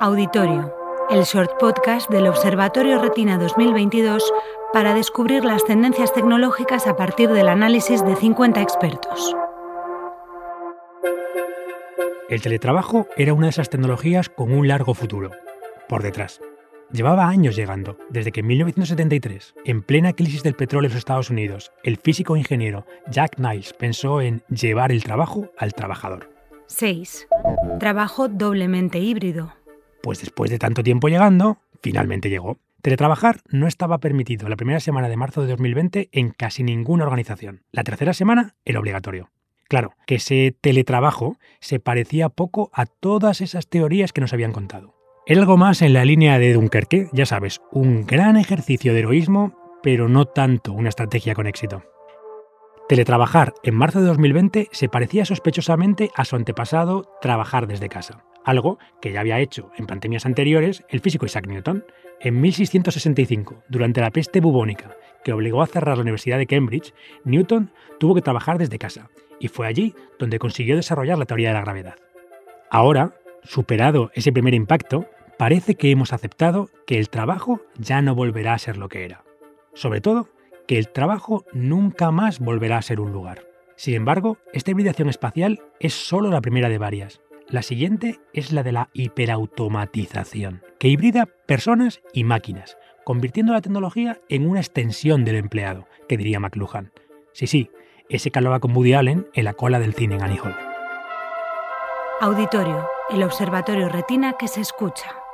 Auditorio, el short podcast del Observatorio Retina 2022 para descubrir las tendencias tecnológicas a partir del análisis de 50 expertos. El teletrabajo era una de esas tecnologías con un largo futuro, por detrás. Llevaba años llegando, desde que en 1973, en plena crisis del petróleo en los Estados Unidos, el físico ingeniero Jack Niles pensó en llevar el trabajo al trabajador. 6. Trabajo doblemente híbrido. Pues después de tanto tiempo llegando, finalmente llegó. Teletrabajar no estaba permitido la primera semana de marzo de 2020 en casi ninguna organización. La tercera semana era obligatorio. Claro, que ese teletrabajo se parecía poco a todas esas teorías que nos habían contado. Algo más en la línea de Dunkerque, ya sabes, un gran ejercicio de heroísmo, pero no tanto una estrategia con éxito. Teletrabajar en marzo de 2020 se parecía sospechosamente a su antepasado trabajar desde casa algo que ya había hecho en pandemias anteriores el físico Isaac Newton. En 1665, durante la peste bubónica, que obligó a cerrar la Universidad de Cambridge, Newton tuvo que trabajar desde casa, y fue allí donde consiguió desarrollar la teoría de la gravedad. Ahora, superado ese primer impacto, parece que hemos aceptado que el trabajo ya no volverá a ser lo que era. Sobre todo, que el trabajo nunca más volverá a ser un lugar. Sin embargo, esta hibridación espacial es solo la primera de varias, la siguiente es la de la hiperautomatización, que hibrida personas y máquinas, convirtiendo la tecnología en una extensión del empleado, que diría McLuhan. Sí, sí, ese que hablaba con Woody Allen en la cola del cine en Annie Hall. Auditorio, el observatorio retina que se escucha.